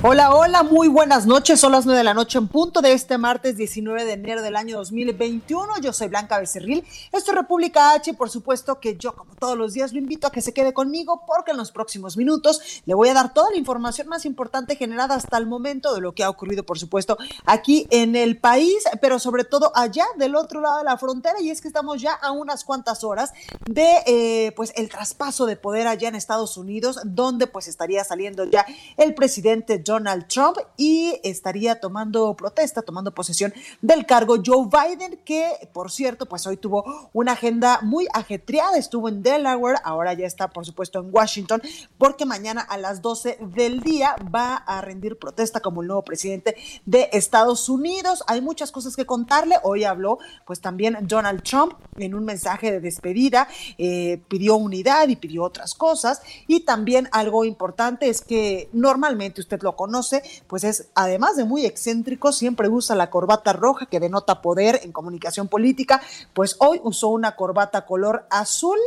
Hola, hola, muy buenas noches. Son las 9 de la noche en punto de este martes 19 de enero del año 2021. Yo soy Blanca Becerril. Esto es República H. Por supuesto que yo, como todos los días, lo invito a que se quede conmigo porque en los próximos minutos le voy a dar toda la información más importante generada hasta el momento de lo que ha ocurrido, por supuesto, aquí en el país, pero sobre todo allá del otro lado de la frontera. Y es que estamos ya a unas cuantas horas de, eh, pues, el traspaso de poder allá en Estados Unidos, donde pues estaría saliendo ya el presidente Donald Trump y estaría tomando protesta, tomando posesión del cargo Joe Biden, que por cierto, pues hoy tuvo una agenda muy ajetreada, estuvo en Delaware, ahora ya está por supuesto en Washington, porque mañana a las 12 del día va a rendir protesta como el nuevo presidente de Estados Unidos. Hay muchas cosas que contarle, hoy habló pues también Donald Trump en un mensaje de despedida, eh, pidió unidad y pidió otras cosas, y también algo importante es que normalmente usted lo conoce, pues es además de muy excéntrico, siempre usa la corbata roja que denota poder en comunicación política, pues hoy usó una corbata color azul.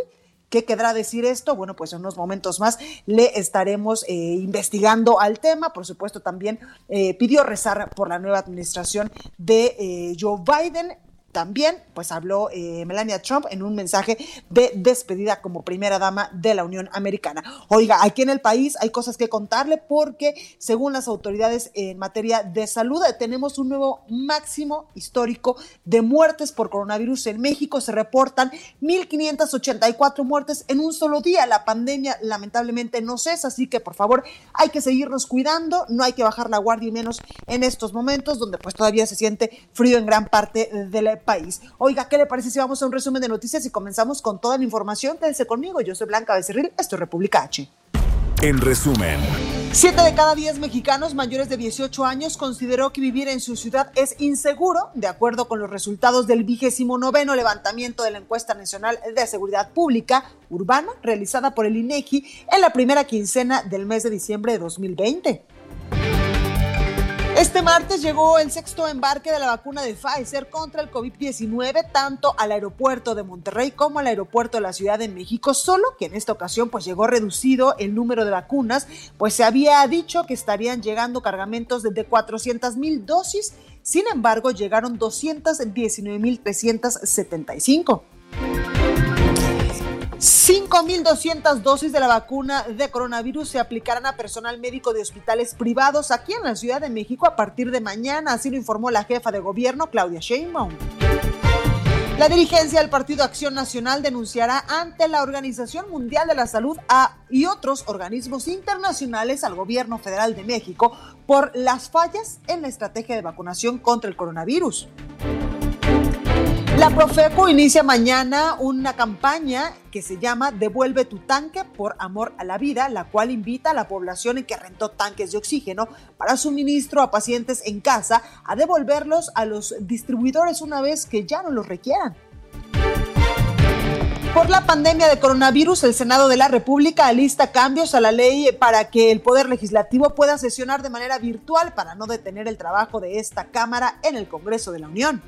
¿Qué quedará decir esto? Bueno, pues en unos momentos más le estaremos eh, investigando al tema. Por supuesto, también eh, pidió rezar por la nueva administración de eh, Joe Biden también, pues habló eh, Melania Trump en un mensaje de despedida como primera dama de la Unión Americana. Oiga, aquí en el país hay cosas que contarle porque según las autoridades en materia de salud tenemos un nuevo máximo histórico de muertes por coronavirus en México. Se reportan 1.584 muertes en un solo día. La pandemia lamentablemente no cesa, así que por favor hay que seguirnos cuidando, no hay que bajar la guardia y menos en estos momentos donde pues todavía se siente frío en gran parte de la país. Oiga, ¿qué le parece si vamos a un resumen de noticias y comenzamos con toda la información? Quédense conmigo, yo soy Blanca Becerril, esto es República H. En resumen, Siete de cada diez mexicanos mayores de 18 años consideró que vivir en su ciudad es inseguro, de acuerdo con los resultados del vigésimo noveno levantamiento de la encuesta nacional de seguridad pública urbana realizada por el INEGI en la primera quincena del mes de diciembre de 2020. Este martes llegó el sexto embarque de la vacuna de Pfizer contra el COVID-19 tanto al aeropuerto de Monterrey como al aeropuerto de la Ciudad de México, solo que en esta ocasión pues llegó reducido el número de vacunas, pues se había dicho que estarían llegando cargamentos de 400 mil dosis, sin embargo llegaron 219 mil 375. 5.200 dosis de la vacuna de coronavirus se aplicarán a personal médico de hospitales privados aquí en la Ciudad de México a partir de mañana, así lo informó la jefa de gobierno Claudia Sheinbaum. La dirigencia del Partido Acción Nacional denunciará ante la Organización Mundial de la Salud y otros organismos internacionales al gobierno federal de México por las fallas en la estrategia de vacunación contra el coronavirus. La Profeco inicia mañana una campaña que se llama Devuelve tu tanque por amor a la vida, la cual invita a la población en que rentó tanques de oxígeno para suministro a pacientes en casa a devolverlos a los distribuidores una vez que ya no los requieran. Por la pandemia de coronavirus, el Senado de la República alista cambios a la ley para que el Poder Legislativo pueda sesionar de manera virtual para no detener el trabajo de esta Cámara en el Congreso de la Unión.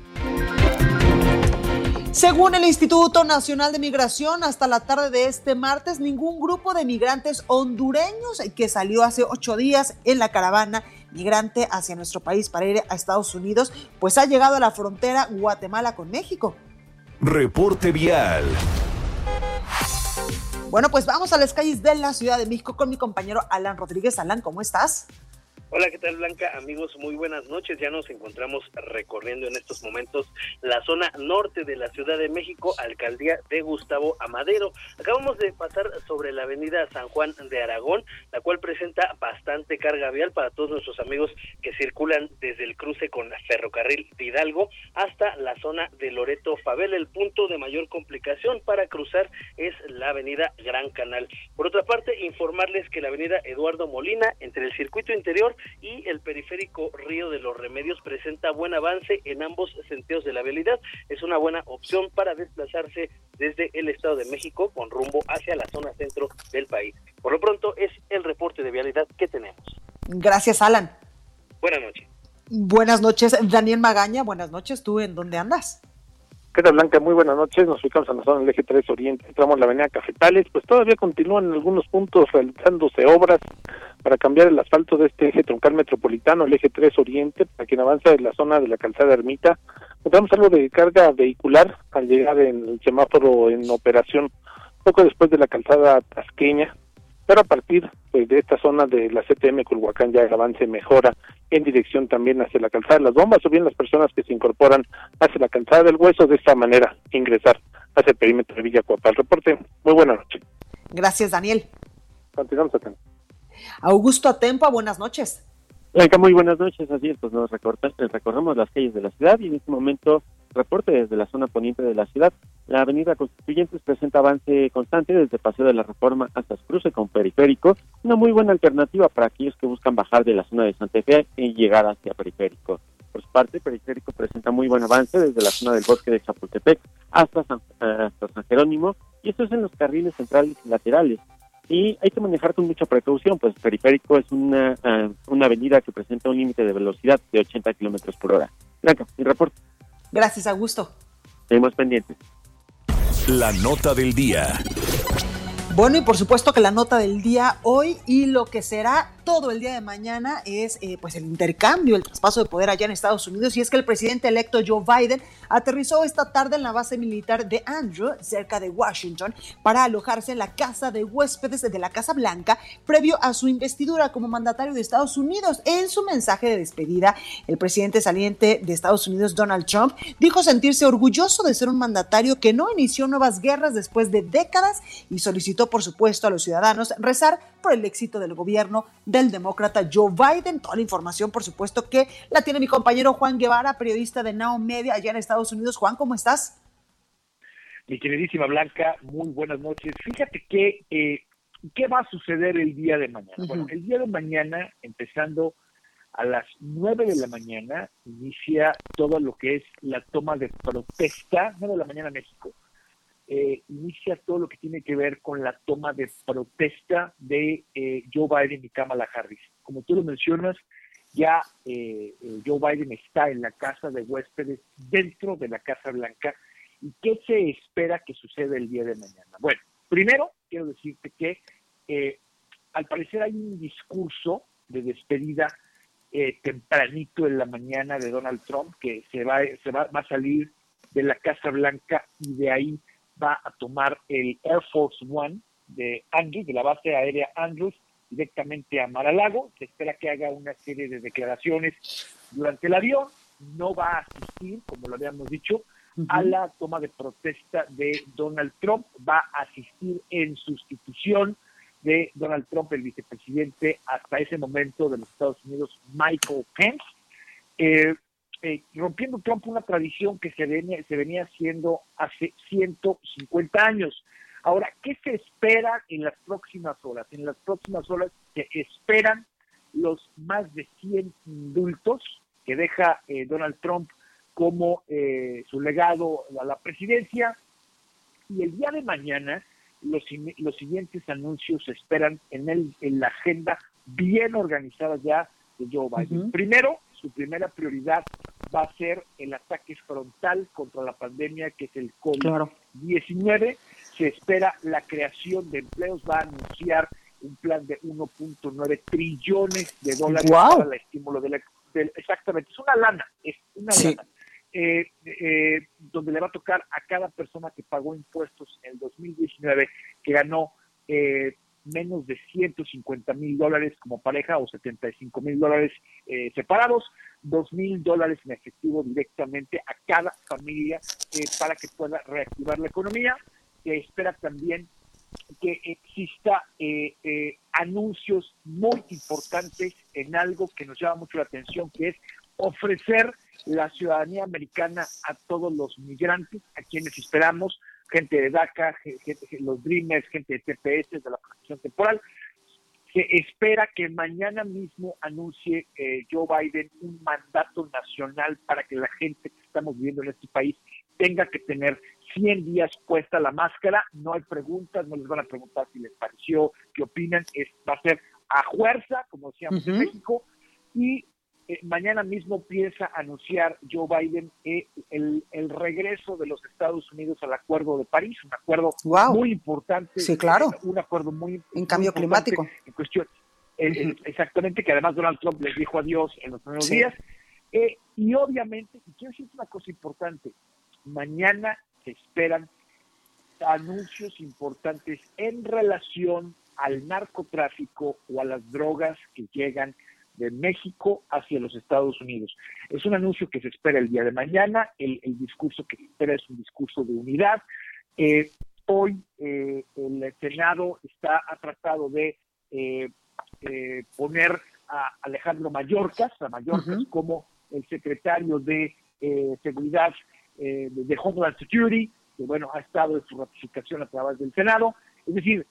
Según el Instituto Nacional de Migración, hasta la tarde de este martes, ningún grupo de migrantes hondureños que salió hace ocho días en la caravana migrante hacia nuestro país para ir a Estados Unidos, pues ha llegado a la frontera Guatemala con México. reporte vial. Bueno, pues vamos a las calles de la Ciudad de México con mi compañero Alan Rodríguez. Alan, ¿cómo estás? Hola, ¿qué tal Blanca? Amigos, muy buenas noches. Ya nos encontramos recorriendo en estos momentos la zona norte de la Ciudad de México, alcaldía de Gustavo Amadero. Acabamos de pasar sobre la avenida San Juan de Aragón, la cual presenta bastante carga vial para todos nuestros amigos que circulan desde el cruce con Ferrocarril de Hidalgo hasta la zona de Loreto Fabel. El punto de mayor complicación para cruzar es la avenida Gran Canal. Por otra parte, informarles que la avenida Eduardo Molina, entre el circuito interior y el periférico Río de los Remedios presenta buen avance en ambos sentidos de la vialidad. Es una buena opción para desplazarse desde el Estado de México con rumbo hacia la zona centro del país. Por lo pronto es el reporte de vialidad que tenemos. Gracias, Alan. Buenas noches. Buenas noches, Daniel Magaña. Buenas noches. ¿Tú en dónde andas? ¿Qué Blanca? Muy buenas noches. Nos ubicamos en la zona del eje 3 Oriente. Entramos en la avenida Cafetales. Pues todavía continúan en algunos puntos realizándose obras para cambiar el asfalto de este eje troncal metropolitano, el eje 3 Oriente, para quien avanza en la zona de la calzada Ermita. Notamos algo de carga vehicular al llegar en el semáforo en operación poco después de la calzada Tasqueña, pero a partir pues, de esta zona de la CTM Culhuacán ya el avance mejora en dirección también hacia la calzada de las bombas o bien las personas que se incorporan hacia la calzada del hueso de esta manera ingresar hacia el perímetro de Villa El reporte, muy buena noche. Gracias, Daniel. Continuamos atentos. Augusto Atempa, buenas noches. Blanca, muy buenas noches. Así es, pues nos recorremos las calles de la ciudad y en este momento reporte desde la zona poniente de la ciudad. La avenida Constituyentes presenta avance constante desde Paseo de la Reforma hasta cruce con Periférico, una muy buena alternativa para aquellos que buscan bajar de la zona de Santa Fe y llegar hacia Periférico. Por su parte, Periférico presenta muy buen avance desde la zona del bosque de Chapultepec hasta San, San Jerónimo, y esto es en los carriles centrales y laterales y hay que manejar con mucha precaución, pues Periférico es una, una avenida que presenta un límite de velocidad de 80 kilómetros por hora. Blanca, mi reporte. Gracias, Augusto. Seguimos pendientes. La nota del día. Bueno, y por supuesto que la nota del día hoy y lo que será todo el día de mañana es eh, pues el intercambio, el traspaso de poder allá en Estados Unidos y es que el presidente electo Joe Biden aterrizó esta tarde en la base militar de Andrew, cerca de Washington, para alojarse en la casa de huéspedes de la Casa Blanca previo a su investidura como mandatario de Estados Unidos. En su mensaje de despedida, el presidente saliente de Estados Unidos, Donald Trump, dijo sentirse orgulloso de ser un mandatario que no inició nuevas guerras después de décadas y solicitó, por supuesto, a los ciudadanos rezar por el éxito del gobierno del demócrata Joe Biden. Toda la información, por supuesto, que la tiene mi compañero Juan Guevara, periodista de Now Media allá en Estados Unidos. Juan, ¿cómo estás? Mi queridísima Blanca, muy buenas noches. Fíjate que, eh, ¿qué va a suceder el día de mañana? Bueno, el día de mañana, empezando a las nueve de la mañana, inicia todo lo que es la toma de protesta, 9 de la mañana México, eh, inicia todo lo que tiene que ver con la toma de protesta de eh, Joe Biden y Kamala Harris. Como tú lo mencionas, ya eh, Joe Biden está en la casa de huéspedes dentro de la Casa Blanca. ¿Y qué se espera que suceda el día de mañana? Bueno, primero quiero decirte que al parecer hay un discurso de despedida tempranito en la mañana de Donald Trump que se va, se va, va a salir de la Casa Blanca y de ahí va a tomar el Air Force One de Andrews, de la base aérea Andrews, directamente a Mar-a-Lago. Se espera que haga una serie de declaraciones durante el avión. No va a asistir, como lo habíamos dicho, a la toma de protesta de Donald Trump. Va a asistir en sustitución de Donald Trump, el vicepresidente hasta ese momento de los Estados Unidos, Michael Pence. Eh, eh, rompiendo Trump una tradición que se venía, se venía haciendo hace 150 años. Ahora, ¿qué se espera en las próximas horas? En las próximas horas se esperan los más de 100 indultos que deja eh, Donald Trump como eh, su legado a la presidencia. Y el día de mañana los, los siguientes anuncios se esperan en, el, en la agenda bien organizada ya de Joe Biden. Primero, su primera prioridad va a ser el ataque frontal contra la pandemia que es el COVID-19. Se espera la creación de empleos, va a anunciar un plan de 1.9 trillones de dólares para el estímulo de la... exactamente, es una lana, es una lana. Eh, eh, donde le va a tocar a cada persona que pagó impuestos en el 2019, que ganó eh, menos de 150 mil dólares como pareja o 75 mil dólares eh, separados, 2 mil dólares en efectivo directamente a cada familia eh, para que pueda reactivar la economía. Se espera también que exista eh, eh, anuncios muy importantes en algo que nos llama mucho la atención, que es ofrecer la ciudadanía americana a todos los migrantes, a quienes esperamos, gente de DACA, gente, los Dreamers, gente de TPS, de la protección temporal. Se espera que mañana mismo anuncie eh, Joe Biden un mandato nacional para que la gente que estamos viviendo en este país tenga que tener 100 días puesta la máscara, no hay preguntas, no les van a preguntar si les pareció, qué opinan, es, va a ser a fuerza, como decíamos en México, y eh, mañana mismo piensa anunciar Joe Biden eh, el, el, regreso de los Estados Unidos al Acuerdo de París, un acuerdo muy importante. Sí, claro. Un acuerdo muy En cambio climático. En cuestión, eh, exactamente, que además Donald Trump les dijo adiós en los primeros días. y obviamente, y quiero decir una cosa importante, mañana se esperan anuncios importantes en relación al narcotráfico o a las drogas que llegan de México hacia los Estados Unidos. Es un anuncio que se espera el día de mañana, el, discurso que se espera es un discurso de unidad. Eh, hoy eh, el Senado está ha tratado de eh, poner a Alejandro Mayorkas, a Mayorkas como el secretario de Seguridad de Homeland Security, que bueno, ha estado en su ratificación a través del Senado. Es decir,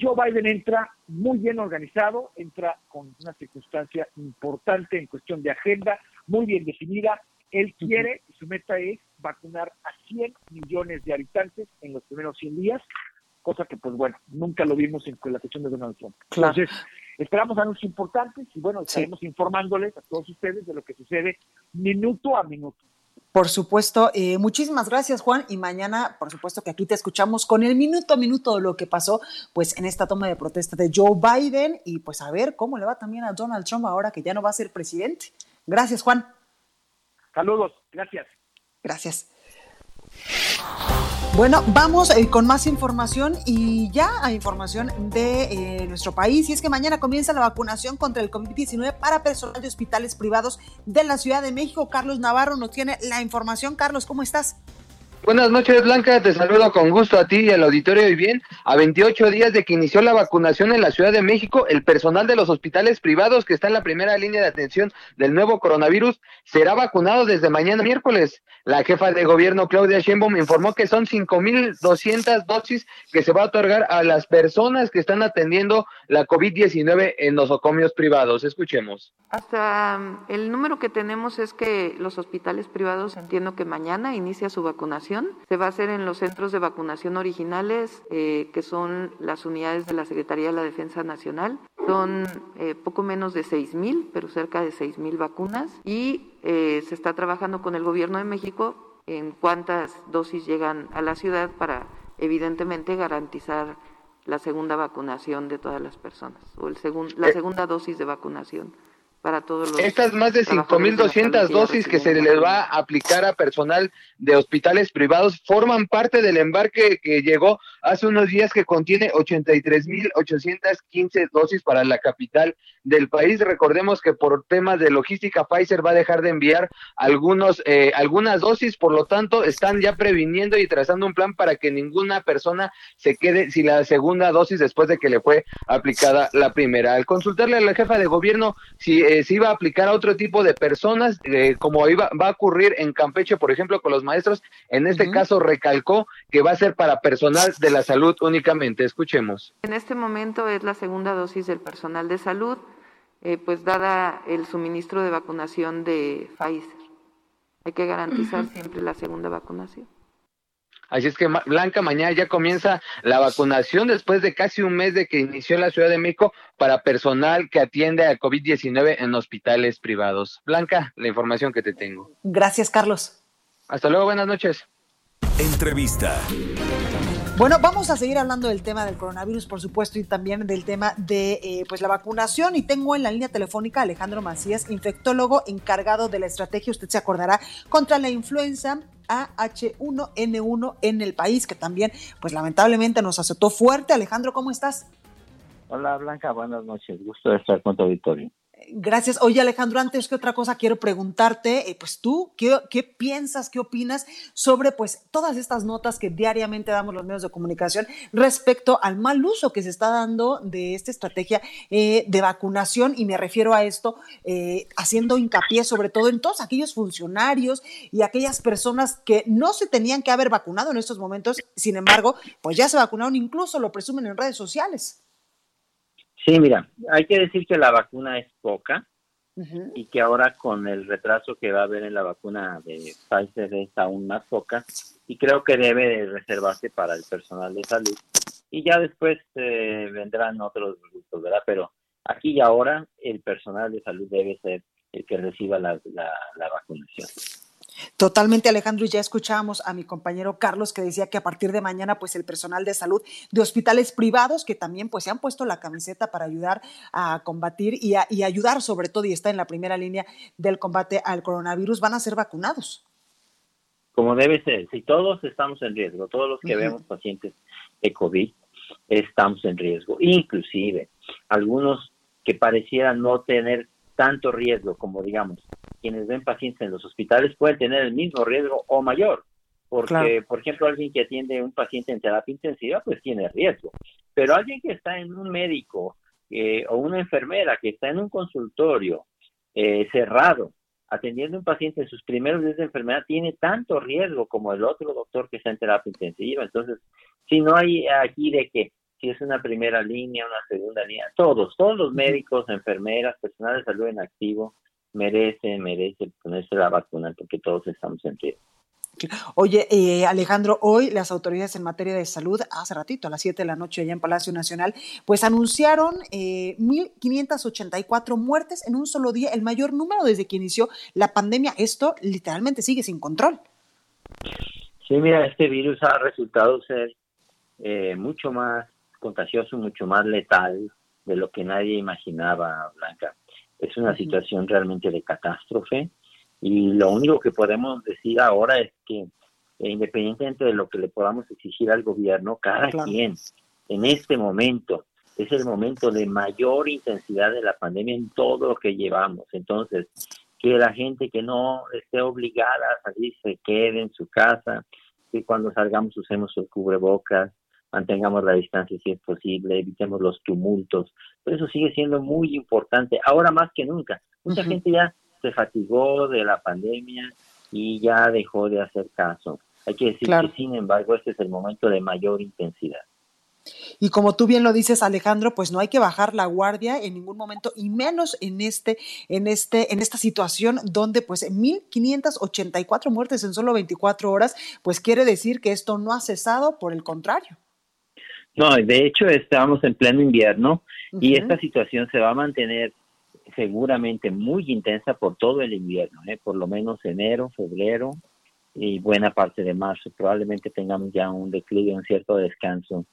Joe Biden entra muy bien organizado, entra con una circunstancia importante en cuestión de agenda, muy bien definida. Él quiere, su meta es vacunar a 100 millones de habitantes en los primeros 100 días, cosa que, pues bueno, nunca lo vimos en la cuestión de Donald Trump. Entonces, esperamos anuncios importantes y bueno, estaremos informándoles a todos ustedes de lo que sucede minuto a minuto. Por supuesto, eh, muchísimas gracias Juan y mañana, por supuesto que aquí te escuchamos con el minuto a minuto de lo que pasó pues en esta toma de protesta de Joe Biden y pues a ver cómo le va también a Donald Trump ahora que ya no va a ser presidente. Gracias Juan. Saludos, gracias. Gracias. Bueno, vamos eh, con más información y ya a información de eh, nuestro país. Y es que mañana comienza la vacunación contra el COVID-19 para personal de hospitales privados de la Ciudad de México. Carlos Navarro nos tiene la información. Carlos, ¿cómo estás? Buenas noches, Blanca. Te saludo con gusto a ti y al auditorio. Y bien, a 28 días de que inició la vacunación en la Ciudad de México, el personal de los hospitales privados que está en la primera línea de atención del nuevo coronavirus será vacunado desde mañana miércoles. La jefa de gobierno, Claudia Sheinbaum, informó que son 5.200 dosis que se va a otorgar a las personas que están atendiendo la COVID-19 en nosocomios privados. Escuchemos. Hasta um, el número que tenemos es que los hospitales privados entiendo que mañana inicia su vacunación. Se va a hacer en los centros de vacunación originales, eh, que son las unidades de la Secretaría de la Defensa Nacional. Son eh, poco menos de 6 mil, pero cerca de 6 mil vacunas. Y eh, se está trabajando con el gobierno de México en cuántas dosis llegan a la ciudad para, evidentemente, garantizar la segunda vacunación de todas las personas, o el la segunda dosis de vacunación para todos los Estas más de 5.200 dosis que se les va a aplicar a personal de hospitales privados forman parte del embarque que llegó hace unos días que contiene 83.815 dosis para la capital del país. Recordemos que por temas de logística Pfizer va a dejar de enviar algunos eh, algunas dosis, por lo tanto están ya previniendo y trazando un plan para que ninguna persona se quede sin la segunda dosis después de que le fue aplicada la primera. Al consultarle a la jefa de gobierno si eh, se iba a aplicar a otro tipo de personas, eh, como iba, va a ocurrir en Campeche, por ejemplo, con los maestros. En este caso recalcó que va a ser para personal de la salud únicamente. Escuchemos. En este momento es la segunda dosis del personal de salud, eh, pues dada el suministro de vacunación de Pfizer. Hay que garantizar siempre la segunda vacunación. Así es que Blanca, mañana ya comienza la vacunación después de casi un mes de que inició la Ciudad de México para personal que atiende a COVID-19 en hospitales privados. Blanca, la información que te tengo. Gracias, Carlos. Hasta luego, buenas noches. Entrevista. Bueno, vamos a seguir hablando del tema del coronavirus, por supuesto, y también del tema de eh, pues la vacunación. Y tengo en la línea telefónica a Alejandro Macías, infectólogo encargado de la estrategia, usted se acordará, contra la influenza AH1N1 en el país, que también, pues lamentablemente nos azotó fuerte. Alejandro, ¿cómo estás? Hola Blanca, buenas noches. Gusto de estar con tu auditorio. Gracias. Oye, Alejandro, antes que otra cosa quiero preguntarte, eh, pues tú, ¿qué, ¿qué, piensas, qué opinas sobre pues todas estas notas que diariamente damos los medios de comunicación respecto al mal uso que se está dando de esta estrategia eh, de vacunación? Y me refiero a esto eh, haciendo hincapié sobre todo en todos aquellos funcionarios y aquellas personas que no se tenían que haber vacunado en estos momentos, sin embargo, pues ya se vacunaron, incluso lo presumen en redes sociales. Sí, mira, hay que decir que la vacuna es poca y que ahora con el retraso que va a haber en la vacuna de Pfizer es aún más poca y creo que debe de reservarse para el personal de salud y ya después eh, vendrán otros grupos, ¿verdad? Pero aquí y ahora el personal de salud debe ser el que reciba la, la vacunación. Totalmente, Alejandro, y ya escuchábamos a mi compañero Carlos que decía que a partir de mañana, pues el personal de salud de hospitales privados que también pues se han puesto la camiseta para ayudar a combatir y, a, ayudar sobre todo y está en la primera línea del combate al coronavirus, van a ser vacunados. Como debe ser, si todos estamos en riesgo, todos los que vemos pacientes de COVID estamos en riesgo, inclusive algunos que parecieran no tener tanto riesgo como digamos quienes ven pacientes en los hospitales pueden tener el mismo riesgo o mayor. Porque, por ejemplo, alguien que atiende a un paciente en terapia intensiva, pues tiene riesgo. Pero alguien que está en un médico eh, o una enfermera que está en un consultorio eh, cerrado, atendiendo a un paciente en sus primeros días de enfermedad, tiene tanto riesgo como el otro doctor que está en terapia intensiva. Entonces, si no hay aquí de que si es una primera línea, una segunda línea, todos, todos los médicos, enfermeras, personal de salud en activo, merece, merece ponerse la vacuna porque todos estamos en riesgo. Oye, eh, Alejandro, hoy las autoridades en materia de salud, hace ratito, a las 7 de la noche allá en Palacio Nacional, pues anunciaron eh, 1.584 muertes en un solo día, el mayor número desde que inició la pandemia. Esto literalmente sigue sin control. Sí, mira, este virus ha resultado ser eh, mucho más contagioso, mucho más letal de lo que nadie imaginaba, Blanca es una situación realmente de catástrofe y lo único que podemos decir ahora es que eh, independientemente de lo que le podamos exigir al gobierno, cada quien en este momento es el momento de mayor intensidad de la pandemia en todo lo que llevamos. Entonces, que la gente que no esté obligada a salir se quede en su casa, que cuando salgamos usemos el cubrebocas, mantengamos la distancia si es posible, evitemos los tumultos. Pero eso sigue siendo muy importante, ahora más que nunca. Mucha gente ya se fatigó de la pandemia y ya dejó de hacer caso. Hay que decir que, sin embargo, este es el momento de mayor intensidad. Y como tú bien lo dices, Alejandro, pues no hay que bajar la guardia en ningún momento y menos en este, en este, en esta situación donde pues 1584 muertes en solo 24 horas, pues quiere decir que esto no ha cesado, por el contrario. No, de hecho estamos en pleno invierno y esta situación se va a mantener seguramente muy intensa por todo el invierno, ¿eh? por lo menos enero, febrero y buena parte de marzo. Probablemente tengamos ya un declive, un cierto descanso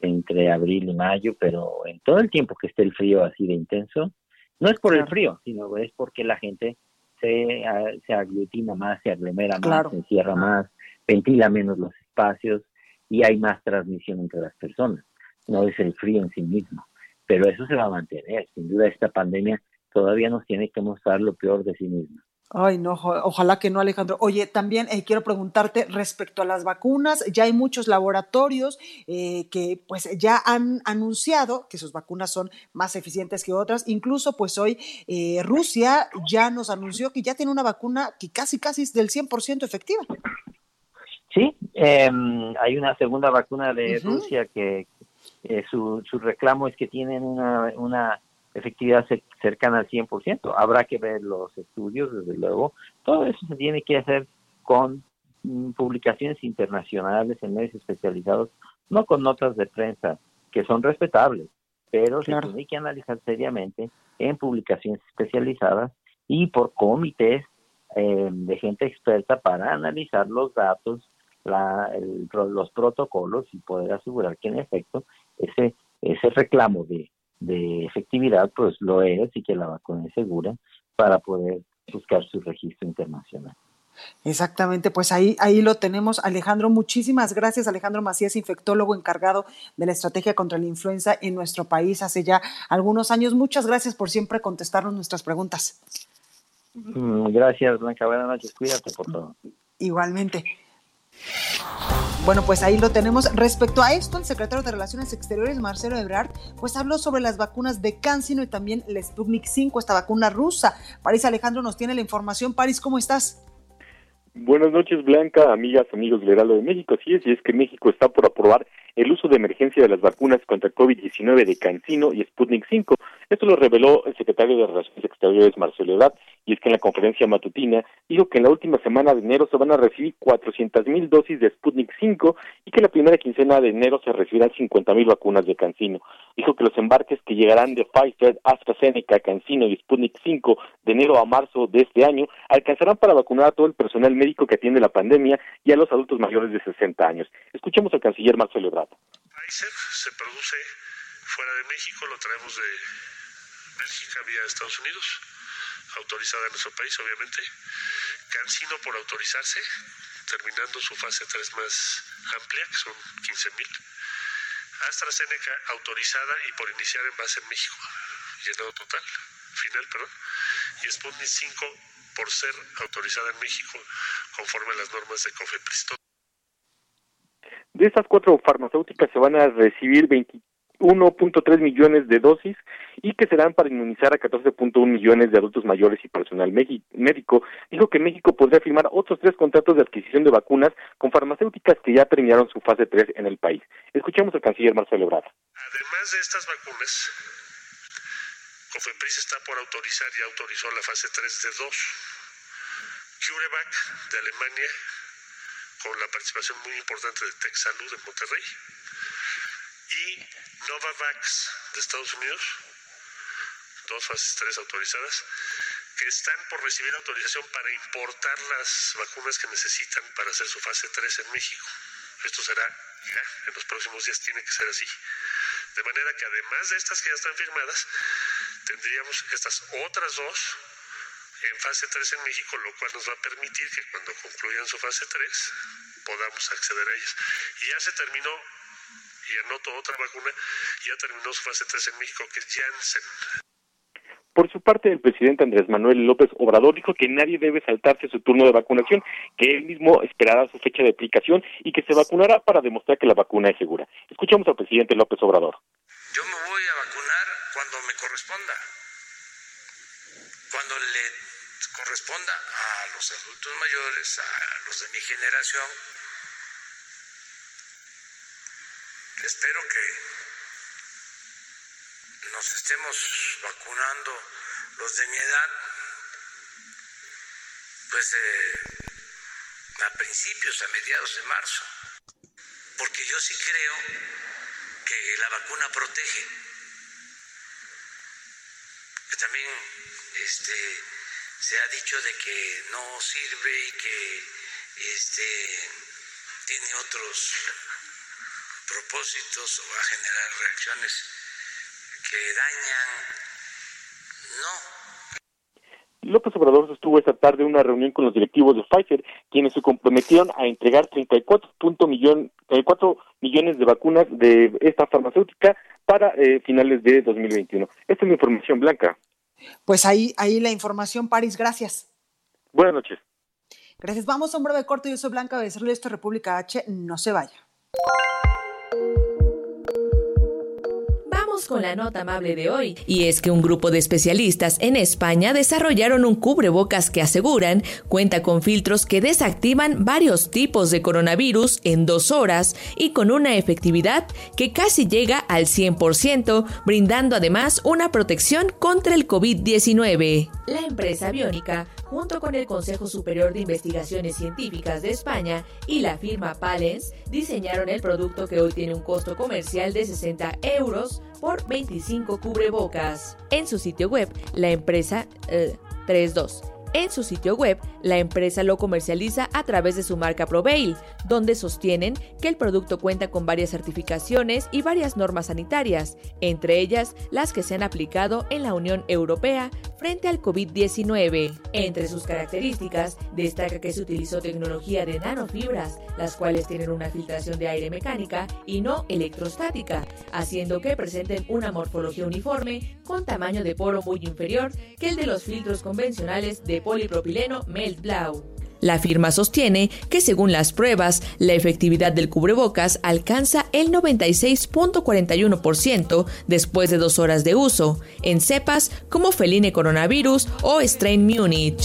entre abril y mayo, pero en todo el tiempo que esté el frío así de intenso, no es por el frío, sino es porque la gente se, se aglutina más, se aglomera más, se encierra más, ventila menos los espacios, y hay más transmisión entre las personas. No es el frío en sí mismo, pero eso se va a mantener. Sin duda esta pandemia todavía nos tiene que mostrar lo peor de sí misma. Ay, no, ojalá que no, Alejandro. Oye, también eh, quiero preguntarte respecto a las vacunas. Ya hay muchos laboratorios eh, que pues ya han anunciado que sus vacunas son más eficientes que otras. Incluso pues hoy eh, Rusia ya nos anunció que ya tiene una vacuna que casi, casi es del 100% efectiva. Sí, em, hay una segunda vacuna de Rusia que eh, su, su reclamo es que tienen una, una efectividad cercana al 100%. Habrá que ver los estudios, desde luego. Todo eso se tiene que hacer con mm, publicaciones internacionales en medios especializados, no con notas de prensa, que son respetables, pero se tiene que analizar seriamente en publicaciones especializadas y por comités em, de gente experta para analizar los datos la, los protocolos y poder asegurar que en efecto ese, ese reclamo de, de efectividad pues lo es y que la vacuna es segura para poder buscar su registro internacional. Exactamente, pues ahí, ahí lo tenemos. Alejandro, muchísimas gracias. Alejandro Macías, infectólogo encargado de la estrategia contra la influenza en nuestro país hace ya algunos años. Muchas gracias por siempre contestarnos nuestras preguntas. Mm, gracias, Blanca. Buenas noches. Cuídate por todo. Igualmente. Bueno, pues ahí lo tenemos. Respecto a esto, el secretario de Relaciones Exteriores, Marcelo Ebrard, pues habló sobre las vacunas de Cancino y también el Sputnik 5, esta vacuna rusa. París Alejandro nos tiene la información. París, ¿cómo estás? Buenas noches, Blanca, amigas, amigos del Heraldo de México. Así es, es que México está por aprobar el uso de emergencia de las vacunas contra COVID-19 de CanSino y Sputnik 5. Esto lo reveló el secretario de Relaciones Exteriores, Marcelo Ebrard, y es que en la conferencia matutina dijo que en la última semana de enero se van a recibir 400 mil dosis de Sputnik 5 y que la primera quincena de enero se recibirán 50 mil vacunas de CanSino. Dijo que los embarques que llegarán de Pfizer, AstraZeneca, CanSino y Sputnik 5 de enero a marzo de este año alcanzarán para vacunar a todo el personal médico que atiende la pandemia y a los adultos mayores de 60 años. Escuchemos al canciller Marcelo Ebrard. Pfizer se produce fuera de México, lo traemos de Bélgica vía Estados Unidos, autorizada en nuestro país, obviamente. Cancino por autorizarse, terminando su fase 3 más amplia, que son 15.000. AstraZeneca autorizada y por iniciar en base en México, llenado total, final, perdón. Y Sputnik 5 por ser autorizada en México conforme a las normas de COFEPRIS. De estas cuatro farmacéuticas se van a recibir 21.3 millones de dosis y que serán para inmunizar a 14.1 millones de adultos mayores y personal médico. Dijo que México podría firmar otros tres contratos de adquisición de vacunas con farmacéuticas que ya terminaron su fase 3 en el país. Escuchemos al canciller Marcelo Ebrard. Además de estas vacunas, COFEPRIS está por autorizar, y autorizó la fase 3 de dos. CureVac de Alemania, con la participación muy importante de TechSalud de Monterrey, y Novavax de Estados Unidos, dos fases 3 autorizadas, que están por recibir autorización para importar las vacunas que necesitan para hacer su fase 3 en México. Esto será ya, en los próximos días tiene que ser así. De manera que además de estas que ya están firmadas, tendríamos estas otras dos en fase 3 en México, lo cual nos va a permitir que cuando concluyan su fase 3 podamos acceder a ellas. Y ya se terminó, y anoto otra vacuna, ya terminó su fase 3 en México, que es Janssen. Por su parte, el presidente Andrés Manuel López Obrador dijo que nadie debe saltarse su turno de vacunación, que él mismo esperará su fecha de aplicación y que se vacunará para demostrar que la vacuna es segura. Escuchamos al presidente López Obrador. Yo me voy a vacunar cuando me corresponda, cuando le corresponda a los adultos mayores, a los de mi generación. Espero que nos estemos vacunando los de mi edad, pues eh, a principios, a mediados de marzo, porque yo sí creo que la vacuna protege. También este, se ha dicho de que no sirve y que este, tiene otros propósitos o va a generar reacciones que dañan. No. López Obrador sostuvo esta tarde una reunión con los directivos de Pfizer, quienes se comprometieron a entregar 34, millón, 34 millones de vacunas de esta farmacéutica para eh, finales de 2021. Esta es la información blanca. Pues ahí, ahí la información, París, gracias. Buenas noches. Gracias. Vamos a un breve corto. Yo soy Blanca Becerril, esto es República H. No se vaya. Con la nota amable de hoy. Y es que un grupo de especialistas en España desarrollaron un cubrebocas que aseguran cuenta con filtros que desactivan varios tipos de coronavirus en dos horas y con una efectividad que casi llega al 100%, brindando además una protección contra el COVID-19. La empresa Biónica, junto con el Consejo Superior de Investigaciones Científicas de España y la firma Palens, diseñaron el producto que hoy tiene un costo comercial de 60 euros por 25 cubrebocas. En su sitio web, la empresa 32. En su sitio web, la empresa lo comercializa a través de su marca Proveil, donde sostienen que el producto cuenta con varias certificaciones y varias normas sanitarias, entre ellas las que se han aplicado en la Unión Europea, frente al COVID-19. Entre sus características, destaca que se utilizó tecnología de nanofibras, las cuales tienen una filtración de aire mecánica y no electrostática, haciendo que presenten una morfología uniforme con tamaño de poro muy inferior que el de los filtros convencionales de polipropileno Meltblau. La firma sostiene que según las pruebas, la efectividad del cubrebocas alcanza el 96.41% después de dos horas de uso, en cepas como Feline coronavirus o Strain Munich.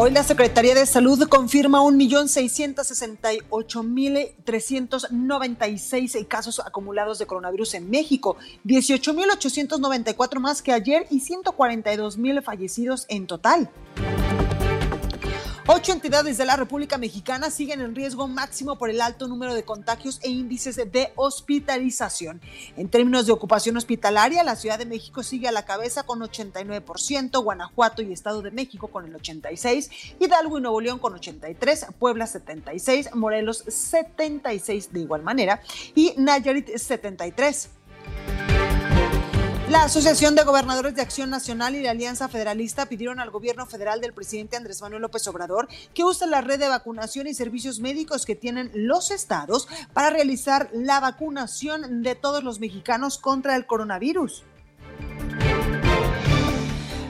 Hoy la Secretaría de Salud confirma 1.668.396 casos acumulados de coronavirus en México, 18.894 más que ayer y 142.000 fallecidos en total. Ocho entidades de la República Mexicana siguen en riesgo máximo por el alto número de contagios e índices de hospitalización. En términos de ocupación hospitalaria, la Ciudad de México sigue a la cabeza con 89%, Guanajuato y Estado de México con el 86%, Hidalgo y Nuevo León con 83%, Puebla 76%, Morelos 76% de igual manera y Nayarit 73%. La Asociación de Gobernadores de Acción Nacional y la Alianza Federalista pidieron al gobierno federal del presidente Andrés Manuel López Obrador que use la red de vacunación y servicios médicos que tienen los estados para realizar la vacunación de todos los mexicanos contra el coronavirus.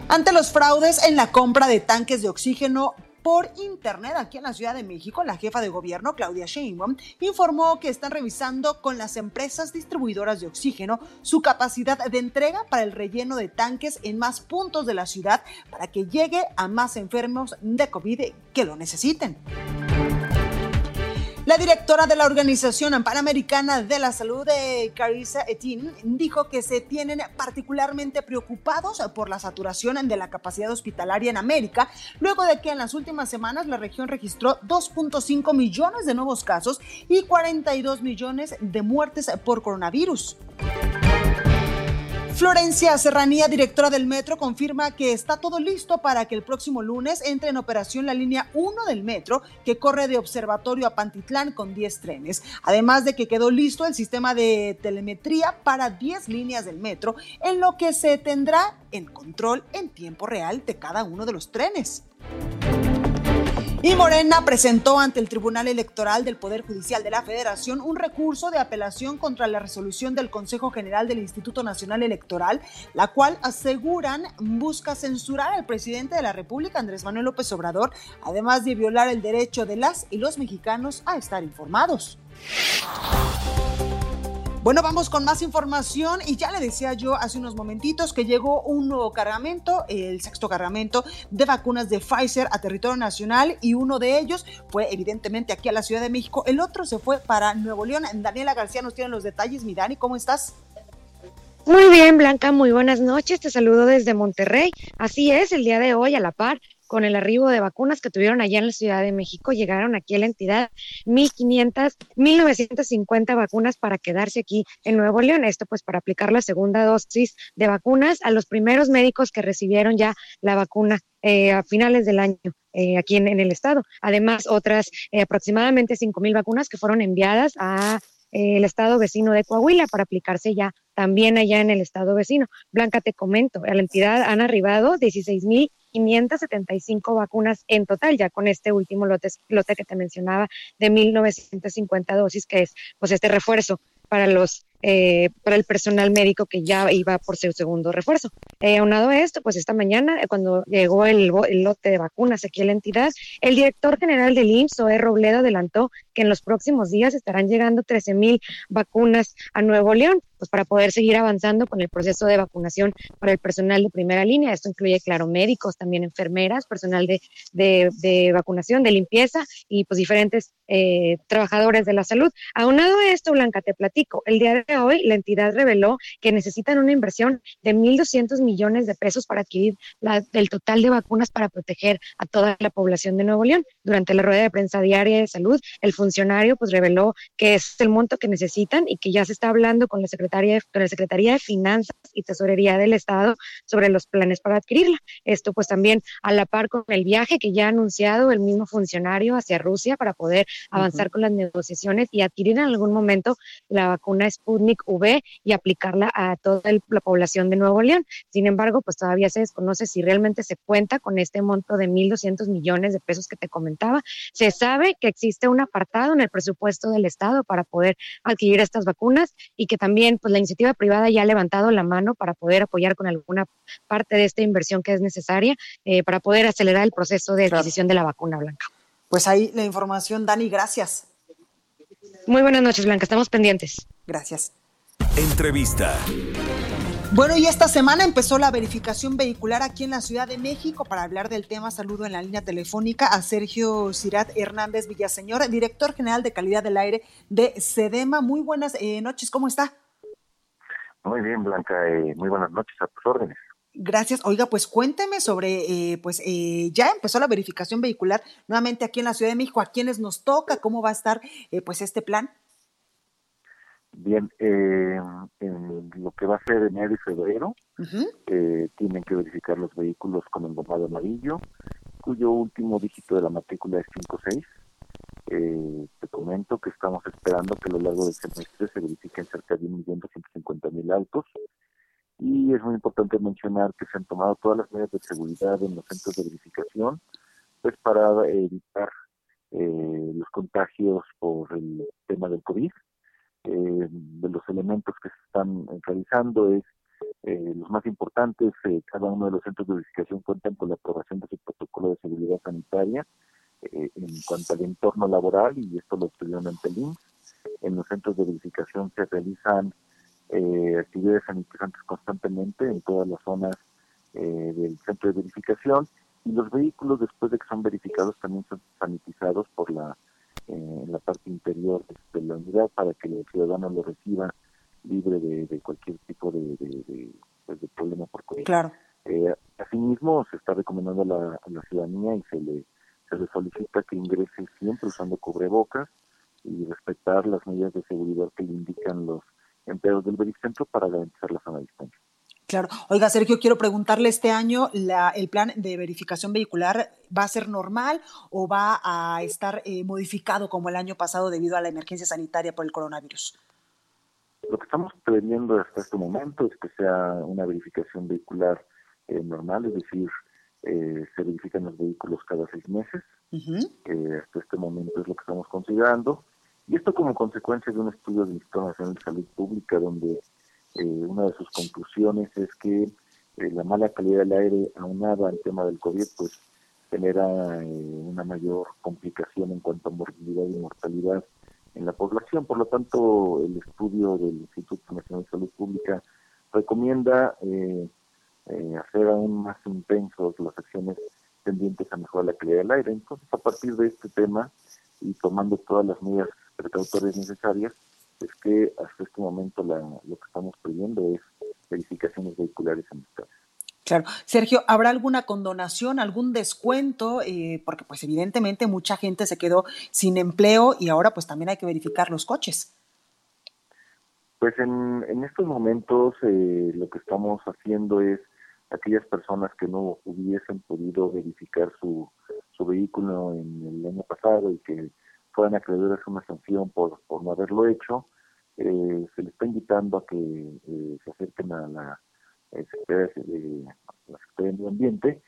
Ante los fraudes en la compra de tanques de oxígeno por internet aquí en la Ciudad de México, la jefa de gobierno, Claudia Sheinbaum, informó que están revisando con las empresas distribuidoras de oxígeno su capacidad de entrega para el relleno de tanques en más puntos de la ciudad para que llegue a más enfermos de COVID que lo necesiten. La directora de la Organización Panamericana de la Salud, Carissa Etin, dijo que se tienen particularmente preocupados por la saturación de la capacidad hospitalaria en América, luego de que en las últimas semanas la región registró 2.5 millones de nuevos casos y 42 millones de muertes por coronavirus. Florencia Serranía, directora del metro, confirma que está todo listo para que el próximo lunes entre en operación la línea 1 del metro que corre de Observatorio a Pantitlán con 10 trenes. Además de que quedó listo el sistema de telemetría para 10 líneas del metro, en lo que se tendrá el control en tiempo real de cada uno de los trenes. Y Morena presentó ante el Tribunal Electoral del Poder Judicial de la Federación un recurso de apelación contra la resolución del Consejo General del Instituto Nacional Electoral, la cual aseguran busca censurar al presidente de la República, Andrés Manuel López Obrador, además de violar el derecho de las y los mexicanos a estar informados. Bueno, vamos con más información y ya le decía yo hace unos momentitos que llegó un nuevo cargamento, el sexto cargamento de vacunas de Pfizer a territorio nacional y uno de ellos fue evidentemente aquí a la Ciudad de México, el otro se fue para Nuevo León. Daniela García nos tiene los detalles. Mi Dani, ¿cómo estás? Muy bien, Blanca, muy buenas noches. Te saludo desde Monterrey. Así es, el día de hoy a la par con el arribo de vacunas que tuvieron allá en la Ciudad de México, llegaron aquí a la entidad 1.500, 1.950 vacunas para quedarse aquí en Nuevo León. Esto pues para aplicar la segunda dosis de vacunas a los primeros médicos que recibieron ya la vacuna eh, a finales del año. Eh, aquí en, el estado. Además, otras eh, aproximadamente 5.000 vacunas que fueron enviadas a el estado vecino de Coahuila para aplicarse ya también allá en el estado vecino. Blanca, te comento, a la entidad han arribado 16.000 575 vacunas en total, ya con este último lote, lote que te mencionaba de 1.950 dosis, que es pues este refuerzo para los eh, para el personal médico que ya iba por su segundo refuerzo. Eh, aunado a esto, pues esta mañana, eh, cuando llegó el, lote de vacunas aquí a la entidad, el director general del IMSS, Robledo, adelantó que en los próximos días estarán llegando 13 mil vacunas a Nuevo León, pues para poder seguir avanzando con el proceso de vacunación para el personal de primera línea. Esto incluye, claro, médicos, también enfermeras, personal de, de, vacunación, de limpieza y pues diferentes eh, trabajadores de la salud. Aunado a esto, Blanca, te platico, el día de hoy la entidad reveló que necesitan una inversión de 1.200 millones de pesos para adquirir la, el total de vacunas para proteger a toda la población de Nuevo León. Durante la rueda de prensa diaria de salud, el funcionario pues reveló que es el monto que necesitan y que ya se está hablando con la Secretaría de, con la Secretaría de Finanzas y Tesorería del Estado sobre los planes para adquirirla. Esto pues también a la par con el viaje que ya ha anunciado el mismo funcionario hacia Rusia para poder avanzar con las negociaciones y adquirir en algún momento la vacuna Sputnik V y aplicarla a toda la población de Nuevo León. Sin embargo, pues todavía se desconoce si realmente se cuenta con este monto de 1.200 millones de pesos que te comentaba. Se sabe que existe un apartado en el presupuesto del Estado para poder adquirir estas vacunas y que también pues la iniciativa privada ya ha levantado la mano para poder apoyar con alguna parte de esta inversión que es necesaria eh, para poder acelerar el proceso de adquisición de la vacuna blanca. Pues ahí la información, Dani, gracias. Muy buenas noches, Blanca, estamos pendientes. Gracias. Entrevista. Bueno, y esta semana empezó la verificación vehicular aquí en la Ciudad de México. Para hablar del tema, saludo en la línea telefónica a Sergio Cirat Hernández Villaseñor, director general de calidad del aire de SEDEMA. Muy buenas eh, noches, ¿cómo está? Muy bien, Blanca, eh, muy buenas noches, a tus órdenes. Gracias. Oiga, pues cuénteme sobre, eh, pues eh, ya empezó la verificación vehicular nuevamente aquí en la Ciudad de México. ¿A quiénes nos toca? ¿Cómo va a estar eh, pues este plan? Bien, en lo que va a ser enero y febrero, tienen que verificar los vehículos con el bombado amarillo, cuyo último dígito de la matrícula es 56. te comento que estamos esperando que a lo largo del semestre se verifiquen cerca de 1.250.000 autos y es muy importante mencionar que se han tomado todas las medidas de seguridad en los centros de verificación, pues para evitar eh, los contagios por el tema del COVID. Eh, de los elementos que se están realizando es eh, los más importantes, cada uno de los centros de verificación cuentan con la aprobación de su protocolo de seguridad sanitaria en cuanto al entorno laboral y esto lo estudió en Pelín. En los centros de verificación se realizan eh, actividades sanitizantes constantemente en todas las zonas eh, del centro de verificación y los vehículos después de que son verificados también son sanitizados por la eh, en la parte interior de, la unidad para que el ciudadano lo reciba libre de, cualquier tipo de, de, pues, problema por COVID. Claro. Eh, asimismo, se está recomendando a la, a la ciudadanía y se le, se le solicita que ingrese siempre usando cubrebocas y respetar las medidas de seguridad que le indican los empleados del Vericentro para garantizar la zona distancia. Claro. Oiga, Sergio, quiero preguntarle, este año la, el plan de verificación vehicular va a ser normal o va a estar eh, modificado como el año pasado debido a la emergencia sanitaria por el coronavirus? Lo que estamos previendo hasta este momento es que sea una verificación vehicular eh, normal, es decir, eh, se verifican los vehículos cada seis meses. hasta este momento es lo que estamos considerando. Y esto como consecuencia de un estudio del Instituto Nacional de Salud Pública, donde eh, una de sus conclusiones es que eh, la mala calidad del aire aunada al tema del COVID, pues genera eh, una mayor complicación en cuanto a morbilidad y mortalidad en la población. Por lo tanto, el estudio del Instituto Nacional de Salud Pública recomienda hacer aún más intensos las acciones tendientes a mejorar la calidad del aire. Entonces, a partir de este tema y tomando todas las medidas precautorias necesarias, es que hasta este momento la, lo que estamos pidiendo es verificaciones vehiculares en estas. Claro. Sergio, ¿habrá alguna condonación, algún descuento? Eh, porque pues evidentemente mucha gente se quedó sin empleo y ahora pues también hay que verificar los coches. Pues en, en estos momentos eh, lo que estamos haciendo es aquellas personas que no hubiesen podido verificar su, su vehículo en el año pasado y que puedan acreedores una sanción por, por no haberlo hecho, eh, se les está invitando a que eh, se acerquen a la eh, Secretaría de, la Secretaría Medio Ambiente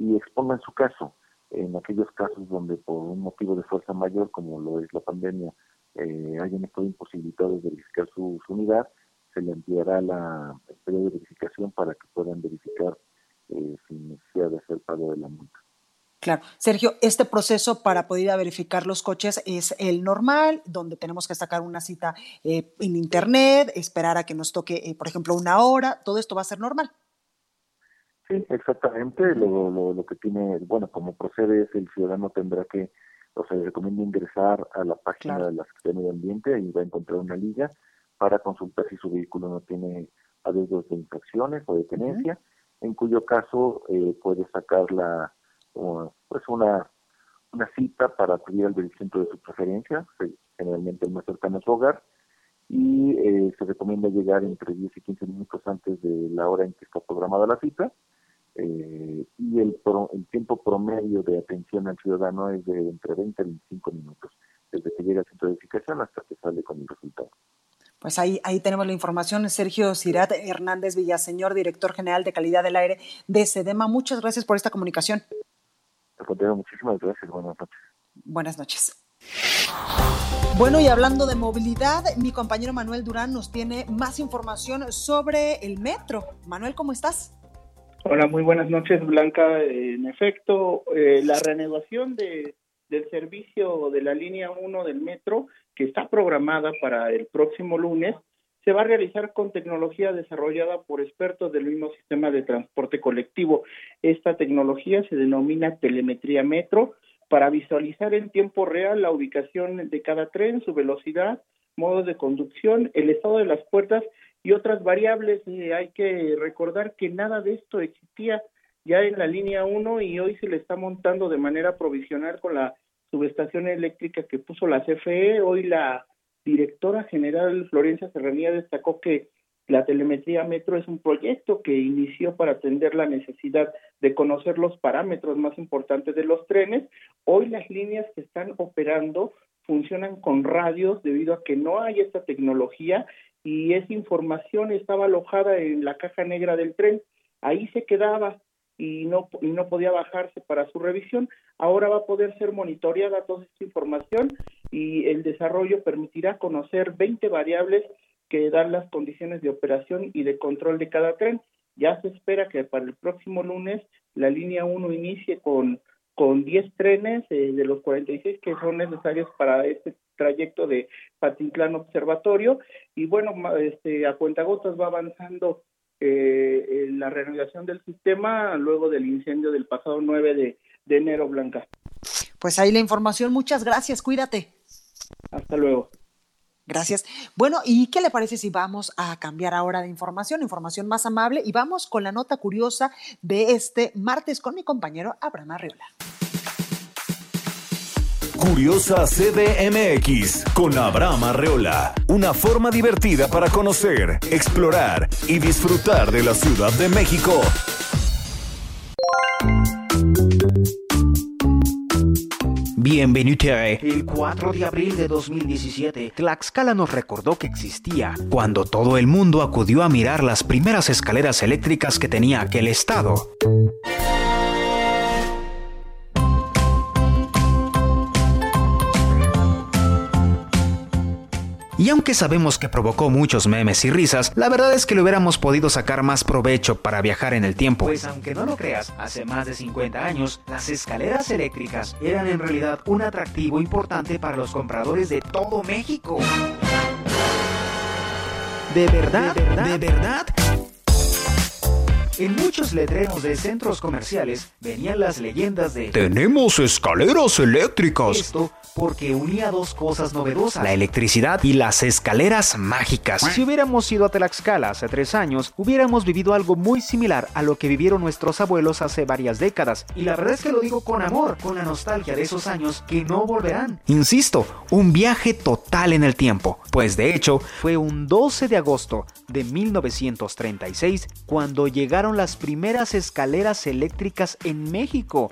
y expongan su caso. En aquellos casos donde por un motivo de fuerza mayor, como lo es la pandemia, eh, hayan estado imposibilitados de verificar su, unidad, se le enviará la, el periodo de verificación para que puedan verificar sin necesidad de hacer pago de la multa. Claro. Sergio, este proceso para poder ir a verificar los coches es el normal, donde tenemos que sacar una cita eh, en internet, esperar a que nos toque, eh, por ejemplo, una hora, todo esto va a ser normal. Sí, exactamente. Lo, lo, lo que tiene, bueno, como procede es el ciudadano tendrá que, o sea, le recomienda ingresar a la página de la Secretaría de Medio Ambiente y va a encontrar una liga para consultar si su vehículo no tiene adeudos de infracciones o de tenencia, en cuyo caso eh, puede sacar la, pues una, una cita para acudir al centro de su preferencia, generalmente el más cercano a su hogar, y eh, se recomienda llegar entre 10 y 15 minutos antes de la hora en que está programada la cita, eh, y el, el tiempo promedio de atención al ciudadano es de entre 20 y 25 minutos, desde que llega al centro de verificación hasta que sale con el resultado. Pues ahí, ahí tenemos la información. Sergio Cirat Hernández Villaseñor, director general de calidad del aire de SEDEMA. Muchas gracias por esta comunicación. Muchísimas gracias. Buenas noches. Buenas noches. Bueno, y hablando de movilidad, mi compañero Manuel Durán nos tiene más información sobre el metro. Manuel, ¿cómo estás? Hola, muy buenas noches, Blanca. En efecto, eh, la renovación de, del servicio de la línea 1 del metro, que está programada para el próximo lunes, se va a realizar con tecnología desarrollada por expertos del mismo sistema de transporte colectivo. Esta tecnología se denomina telemetría metro para visualizar en tiempo real la ubicación de cada tren, su velocidad, modos de conducción, el estado de las puertas y otras variables. Hay que recordar que nada de esto existía ya en la línea 1 y hoy se le está montando de manera provisional con la subestación eléctrica que puso la CFE. Hoy la directora general Florencia Serranía destacó que la telemetría metro es un proyecto que inició para atender la necesidad de conocer los parámetros más importantes de los trenes. Hoy las líneas que están operando funcionan con radios debido a que no hay esta tecnología y esa información estaba alojada en la caja negra del tren. Ahí se quedaba y no, y no podía bajarse para su revisión. Ahora va a poder ser monitoreada toda esta información y el desarrollo permitirá conocer 20 variables que dan las condiciones de operación y de control de cada tren. Ya se espera que para el próximo lunes la línea 1 inicie con, con 10 trenes eh, de los 46 que son necesarios para este trayecto de Patinclán Observatorio y bueno, este, a cuentagotas va avanzando eh, la renovación del sistema luego del incendio del pasado 9 de, de enero, Blanca. Pues ahí la información, muchas gracias, cuídate. Hasta luego. Gracias. Bueno, ¿y qué le parece si vamos a cambiar ahora de información, información más amable y vamos con la nota curiosa de este martes con mi compañero Abraham Arriola? Curiosa CDMX con Abraham Arreola. Una forma divertida para conocer, explorar y disfrutar de la Ciudad de México. Bienvenido. El 4 de abril de 2017, Tlaxcala nos recordó que existía cuando todo el mundo acudió a mirar las primeras escaleras eléctricas que tenía aquel estado. Y aunque sabemos que provocó muchos memes y risas, la verdad es que le hubiéramos podido sacar más provecho para viajar en el tiempo. Pues aunque no lo creas, hace más de 50 años, las escaleras eléctricas eran en realidad un atractivo importante para los compradores de todo México. ¿De verdad? ¿De verdad? ¿De verdad? En muchos letreros de centros comerciales venían las leyendas de Tenemos escaleras eléctricas. Esto porque unía dos cosas novedosas, la electricidad y las escaleras mágicas. Si hubiéramos ido a Tlaxcala hace tres años, hubiéramos vivido algo muy similar a lo que vivieron nuestros abuelos hace varias décadas. Y la verdad es que lo digo con amor, con la nostalgia de esos años que no volverán. Insisto, un viaje total en el tiempo, pues de hecho fue un 12 de agosto de 1936 cuando llegaron las primeras escaleras eléctricas en México.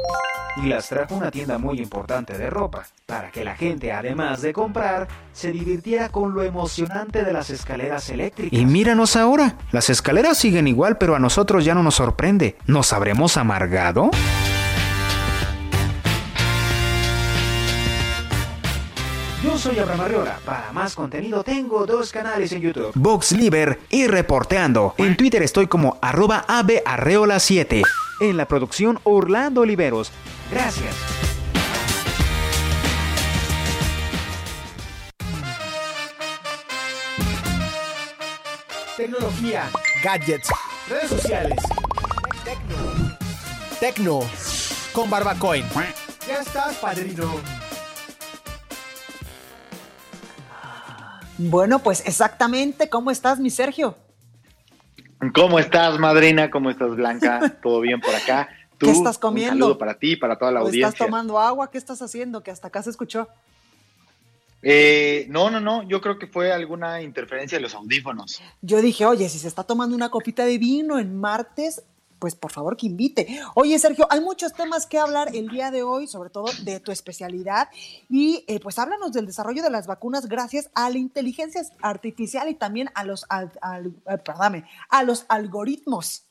Y las trajo una tienda muy importante de ropa, para que la gente, además de comprar, se divirtiera con lo emocionante de las escaleras eléctricas. Y míranos ahora, las escaleras siguen igual, pero a nosotros ya no nos sorprende. ¿Nos habremos amargado? Soy Abraham Arriola. Para más contenido tengo dos canales en YouTube. Vox Liber y Reporteando. En Twitter estoy como arroba 7 En la producción Orlando Oliveros. Gracias. Tecnología, gadgets, redes sociales. Tecno. Tecno. Con Barbacoin. Ya estás, padrino. Bueno, pues exactamente. ¿Cómo estás, mi Sergio? ¿Cómo estás, madrina? ¿Cómo estás, Blanca? ¿Todo bien por acá? ¿Qué estás comiendo? Un saludo para ti y para toda la ¿O audiencia. ¿Estás tomando agua? ¿Qué estás haciendo? Que hasta acá se escuchó. Eh, no, no, no. Yo creo que fue alguna interferencia de los audífonos. Yo dije, oye, si se está tomando una copita de vino en martes, pues por favor que invite. Oye, Sergio, hay muchos temas que hablar el día de hoy, sobre todo de tu especialidad, y eh, pues háblanos del desarrollo de las vacunas gracias a la inteligencia artificial y también a los, al, al, eh, perdóname, a los algoritmos.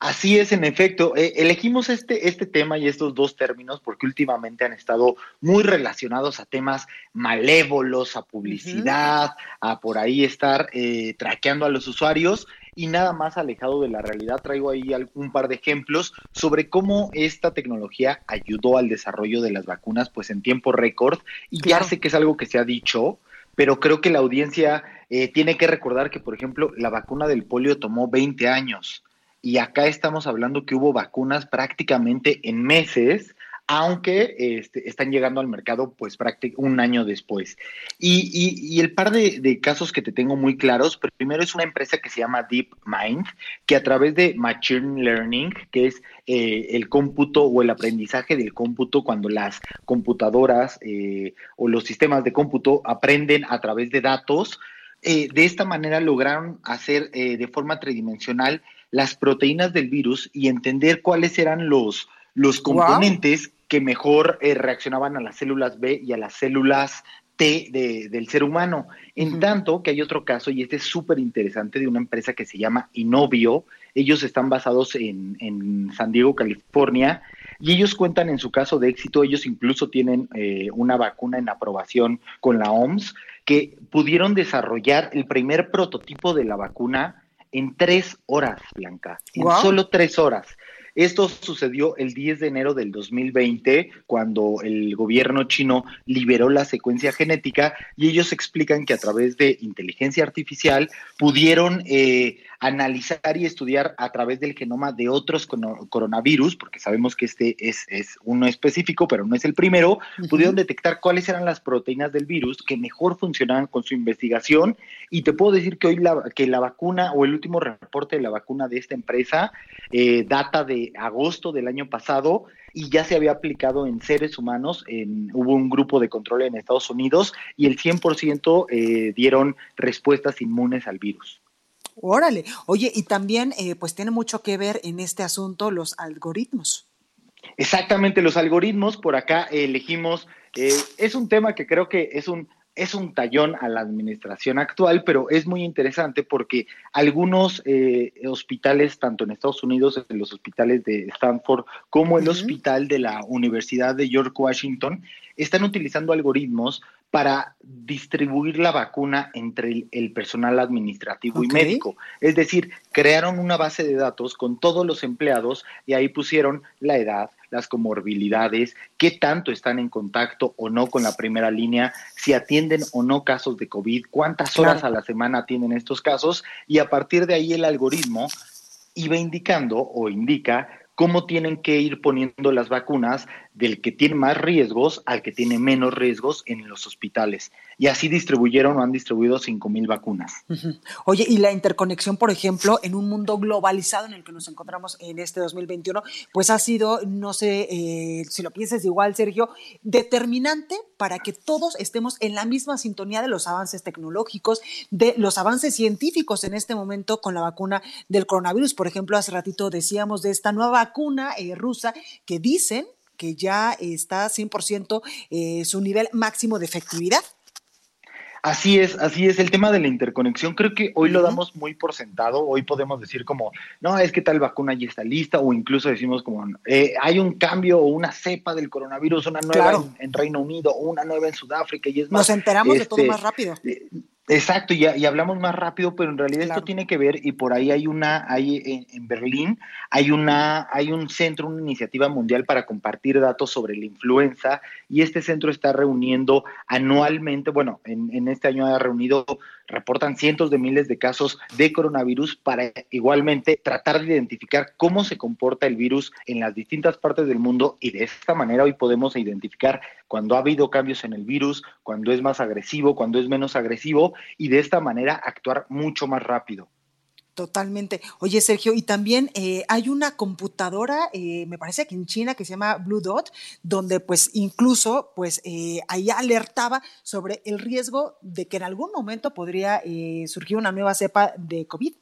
Así es, en efecto. Eh, elegimos este, este tema y estos dos términos porque últimamente han estado muy relacionados a temas malévolos, a publicidad, a por ahí estar eh, traqueando a los usuarios y nada más alejado de la realidad. Traigo ahí un par de ejemplos sobre cómo esta tecnología ayudó al desarrollo de las vacunas pues en tiempo récord y ya sé que es algo que se ha dicho, pero creo que la audiencia eh, tiene que recordar que, por ejemplo, la vacuna del polio tomó 20 años y acá estamos hablando que hubo vacunas prácticamente en meses, aunque este, están llegando al mercado pues un año después. Y, y, y el par de, de, casos que te tengo muy claros, primero es una empresa que se llama DeepMind, que a través de Machine Learning, que es eh, el cómputo o el aprendizaje del cómputo cuando las computadoras eh, o los sistemas de cómputo aprenden a través de datos, eh, de esta manera lograron hacer de forma tridimensional las proteínas del virus y entender cuáles eran los, los componentes wow. Que mejor eh, reaccionaban a las células B y a las células T de, del ser humano. En tanto que hay otro caso, y este es súper interesante, de una empresa que se llama Inovio. Ellos están basados en, en, San Diego, California, y ellos cuentan en su caso de éxito, ellos incluso tienen eh, una vacuna en aprobación con la OMS, que pudieron desarrollar el primer prototipo de la vacuna en tres horas, Blanca, en wow. solo tres horas. Esto sucedió el 10 de enero del 2020, cuando el gobierno chino liberó la secuencia genética y ellos explican que a través de inteligencia artificial pudieron eh, analizar y estudiar a través del genoma de otros coronavirus, porque sabemos que este es, es uno específico, pero no es el primero, uh -huh. pudieron detectar cuáles eran las proteínas del virus que mejor funcionaban con su investigación y te puedo decir que hoy la, que la vacuna o el último reporte de la vacuna de esta empresa eh, data de agosto del año pasado y ya se había aplicado en seres humanos. En, hubo un grupo de control en Estados Unidos y el 100% eh, dieron respuestas inmunes al virus. Órale, oye, y también eh, pues tiene mucho que ver en este asunto los algoritmos. Exactamente, los algoritmos, por acá elegimos, eh, es un tema que creo que es un es un tallón a la administración actual, pero es muy interesante porque algunos eh, hospitales, tanto en Estados Unidos, en los hospitales de Stanford, como el uh -huh. hospital de la Universidad de York Washington, están utilizando algoritmos para distribuir la vacuna entre el, el personal administrativo okay. y médico. Es decir, crearon una base de datos con todos los empleados y ahí pusieron la edad, las comorbilidades, qué tanto están en contacto o no con la primera línea, si atienden o no casos de COVID, cuántas horas claro. a la semana atienden estos casos y a partir de ahí el algoritmo iba indicando o indica cómo tienen que ir poniendo las vacunas del que tiene más riesgos al que tiene menos riesgos en los hospitales. Y así distribuyeron o han distribuido 5 mil vacunas. -huh. Oye, y la interconexión, por ejemplo, en un mundo globalizado en el que nos encontramos en este 2021, pues ha sido, no sé eh, si lo piensas igual, Sergio, determinante para que todos estemos en la misma sintonía de los avances tecnológicos, de los avances científicos en este momento con la vacuna del coronavirus. Por ejemplo, hace ratito decíamos de esta nueva vacuna eh, rusa que dicen que ya está 100% eh, su nivel máximo de efectividad. Así es, así es. El tema de la interconexión, creo que hoy lo damos muy por sentado. Hoy podemos decir como, no, es que tal vacuna ya está lista, o incluso decimos como, eh, hay un cambio o una cepa del coronavirus, una nueva claro. en, en, Reino Unido, o una nueva en Sudáfrica, y es más. Nos enteramos este, de todo este, más rápido. Eh, Exacto, y, y, hablamos más rápido, pero en realidad esto tiene que ver, y por ahí hay una, hay en, en, Berlín, hay una, hay un centro, una iniciativa mundial para compartir datos sobre la influenza, y este centro está reuniendo anualmente, bueno, en, en este año ha reunido, reportan cientos de miles de casos de coronavirus para igualmente tratar de identificar cómo se comporta el virus en las distintas partes del mundo, y de esta manera hoy podemos identificar cuando ha habido cambios en el virus, cuando es más agresivo, cuando es menos agresivo, y de esta manera actuar mucho más rápido. Totalmente. Oye, Sergio, y también eh, hay una computadora, eh, me parece que en China, que se llama Blue Dot, donde pues incluso pues eh, ahí alertaba sobre el riesgo de que en algún momento podría eh, surgir una nueva cepa de COVID.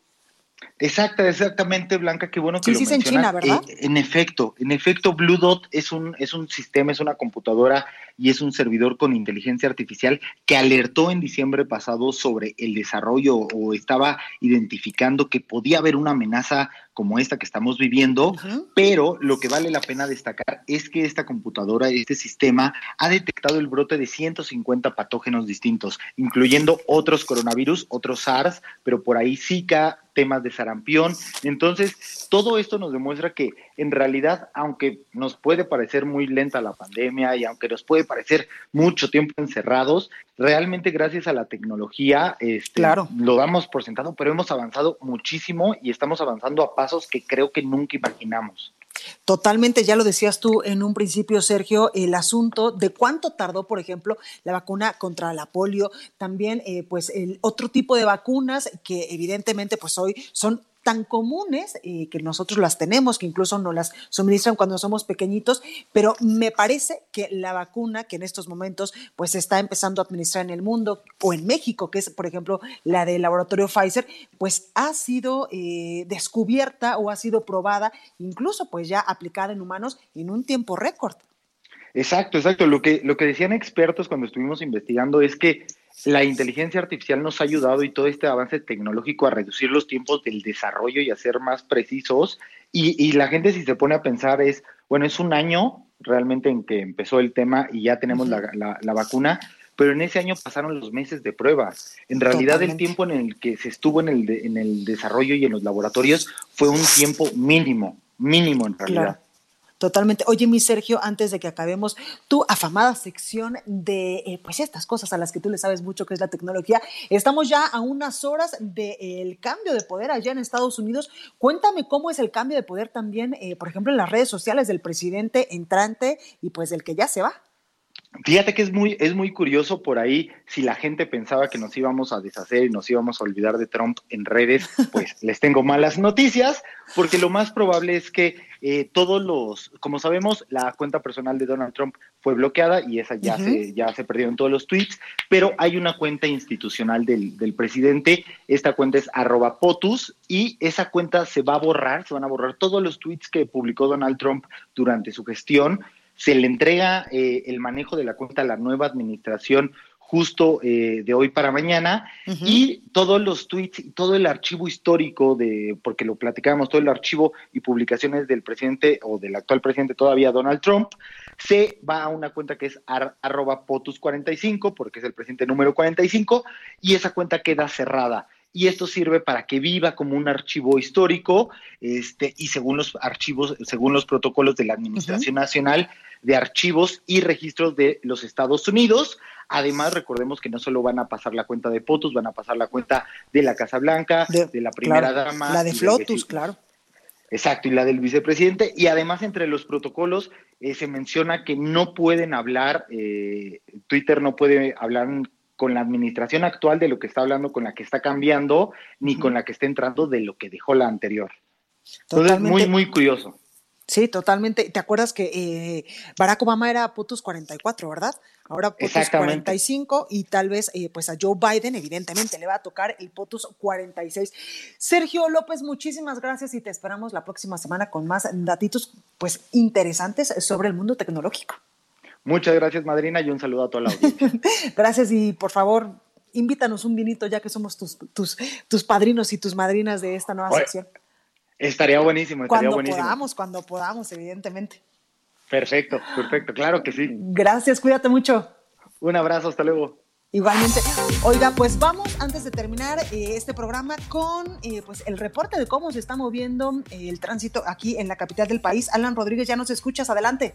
Exacta, exactamente, Blanca, qué bueno que sí, lo sí, es en mencionas. China, ¿verdad? Eh, en efecto, en efecto, Blue Dot es un, es un sistema, es una computadora y es un servidor con inteligencia artificial que alertó en diciembre pasado sobre el desarrollo o estaba identificando que podía haber una amenaza como esta que estamos viviendo, pero lo que vale la pena destacar es que esta computadora, este sistema, ha detectado el brote de 150 patógenos distintos, incluyendo otros coronavirus, otros SARS, pero por ahí Zika, temas de sarampión. Entonces, todo esto nos demuestra que en realidad, aunque nos puede parecer muy lenta la pandemia y aunque nos puede parecer mucho tiempo encerrados, realmente gracias a la tecnología este, Claro. lo damos por sentado, pero hemos avanzado muchísimo y estamos avanzando a pasos que creo que nunca imaginamos. Totalmente, ya lo decías tú en un principio, Sergio, el asunto de cuánto tardó, por ejemplo, la vacuna contra la polio, también eh, pues el otro tipo de vacunas que evidentemente pues hoy son tan comunes eh, que nosotros las tenemos, que incluso nos las suministran cuando somos pequeñitos, pero me parece que la vacuna que en estos momentos pues está empezando a administrar en el mundo o en México, que es por ejemplo la del laboratorio Pfizer, pues ha sido eh, descubierta o ha sido probada, incluso pues ya aplicada en humanos en un tiempo récord. Exacto, exacto. Lo que, lo que decían expertos cuando estuvimos investigando es que la inteligencia artificial nos ha ayudado y todo este avance tecnológico a reducir los tiempos del desarrollo y a ser más precisos. Y, y la gente si se pone a pensar es, bueno, es un año realmente en que empezó el tema y ya tenemos la, la, la vacuna, pero en ese año pasaron los meses de prueba. En realidad el tiempo en el que se estuvo en el, de- en el desarrollo y en los laboratorios fue un tiempo mínimo, mínimo en realidad. Claro. Totalmente. Oye, mi Sergio, antes de que acabemos tu afamada sección de eh, pues estas cosas a las que tú le sabes mucho, que es la tecnología, estamos ya a unas horas del cambio de poder allá en Estados Unidos. Cuéntame cómo es el cambio de poder también, eh, por ejemplo, en las redes sociales del presidente entrante y pues del que ya se va. Fíjate que es muy, es muy curioso por ahí, si la gente pensaba que nos íbamos a deshacer y nos íbamos a olvidar de Trump en redes, pues les tengo malas noticias, porque lo más probable es que eh, todos los, como sabemos, la cuenta personal de Donald Trump fue bloqueada y esa ya, se, ya se perdieron todos los tweets, pero hay una cuenta institucional del, del presidente, esta cuenta es arroba POTUS y esa cuenta se va a borrar, se van a borrar todos los tweets que publicó Donald Trump durante su gestión, se le entrega eh, el manejo de la cuenta a la nueva administración justo eh, de hoy para mañana. Y todos los tweets y todo el archivo histórico de, porque lo platicábamos, todo el archivo y publicaciones del presidente o del actual presidente todavía Donald Trump, se va a una cuenta que es ar- arroba POTUS45 porque es el presidente número 45 y esa cuenta queda cerrada y esto sirve para que viva como un archivo histórico este, y según los archivos, según los protocolos de la Administración Nacional de Archivos y Registros de los Estados Unidos. Además, recordemos que no solo van a pasar la cuenta de POTUS, van a pasar la cuenta de la Casa Blanca, de, la primera Claro, dama. La de Flotus, claro. Exacto, y la del vicepresidente. Y además, entre los protocolos eh, se menciona que no pueden hablar, eh, Twitter no puede hablar con la administración actual de lo que está hablando, con la que está cambiando, ni con la que está entrando de lo que dejó la anterior. Entonces, muy, muy curioso. Sí, totalmente. ¿Te acuerdas que eh, Barack Obama era POTUS 44, verdad? Ahora POTUS Exactamente. 45 y tal vez eh, pues a Joe Biden evidentemente le va a tocar el POTUS 46. Sergio López, muchísimas gracias y te esperamos la próxima semana con más datitos pues interesantes sobre el mundo tecnológico. Muchas gracias, madrina, y un saludo a toda la audiencia. Gracias y por favor invítanos un vinito ya que somos tus, tus, tus padrinos y tus madrinas de esta nueva Oye, sección. Estaría buenísimo, estaría Cuando buenísimo. podamos, cuando podamos, evidentemente. Perfecto, perfecto, claro que sí. Gracias, cuídate mucho. Un abrazo, hasta luego. Igualmente. Oiga, pues vamos antes de terminar eh, este programa con eh, pues el reporte de cómo se está moviendo eh, el tránsito aquí en la capital del país. Alan Rodríguez, ya nos escuchas, adelante.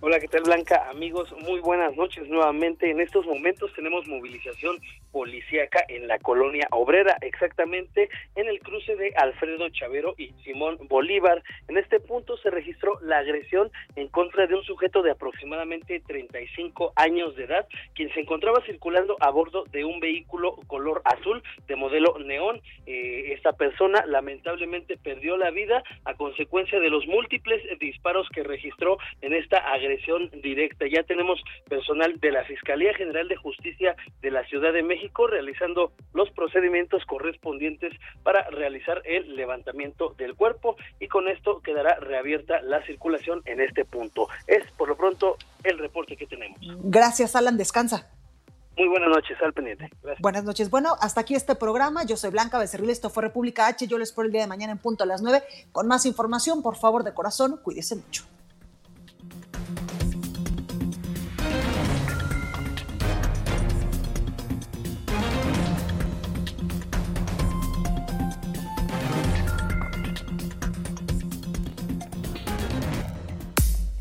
Hola, ¿qué tal Blanca? Amigos, muy buenas noches nuevamente. En estos momentos tenemos movilización policíaca en la colonia obrera, exactamente en el cruce de Alfredo Chavero y Simón Bolívar. En este punto se registró la agresión en contra de un sujeto de aproximadamente 35 años de edad, quien se encontraba circulando a bordo de un vehículo color azul de modelo neón. Eh, esta persona lamentablemente perdió la vida a consecuencia de los múltiples disparos que registró en esta agresión agresión directa. Ya tenemos personal de la Fiscalía General de Justicia de la Ciudad de México realizando los procedimientos correspondientes para realizar el levantamiento del cuerpo y con esto quedará reabierta la circulación en este punto. Es por lo pronto el reporte que tenemos. Gracias, Alan. Descansa. Muy buenas noches, al pendiente. Buenas noches. Bueno, hasta aquí este programa. Yo soy Blanca Becerril, esto fue República H. Yo les espero el día de mañana en punto a las 9 con más información. Por favor, de corazón, cuídese mucho.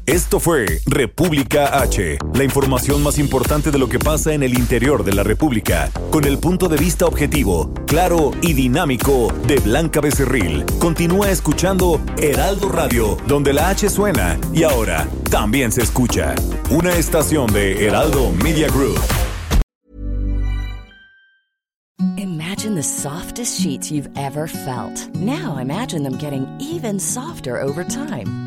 Esto fue República H, la información más importante de lo que pasa en el interior de la República, con el punto de vista objetivo, claro y dinámico de Blanca Becerril. Continúa escuchando Heraldo Radio, donde la H suena y ahora también se escucha. Una estación de Heraldo Media Group. Imagine the softest sheets you've ever felt. Now imagine them getting even softer over time.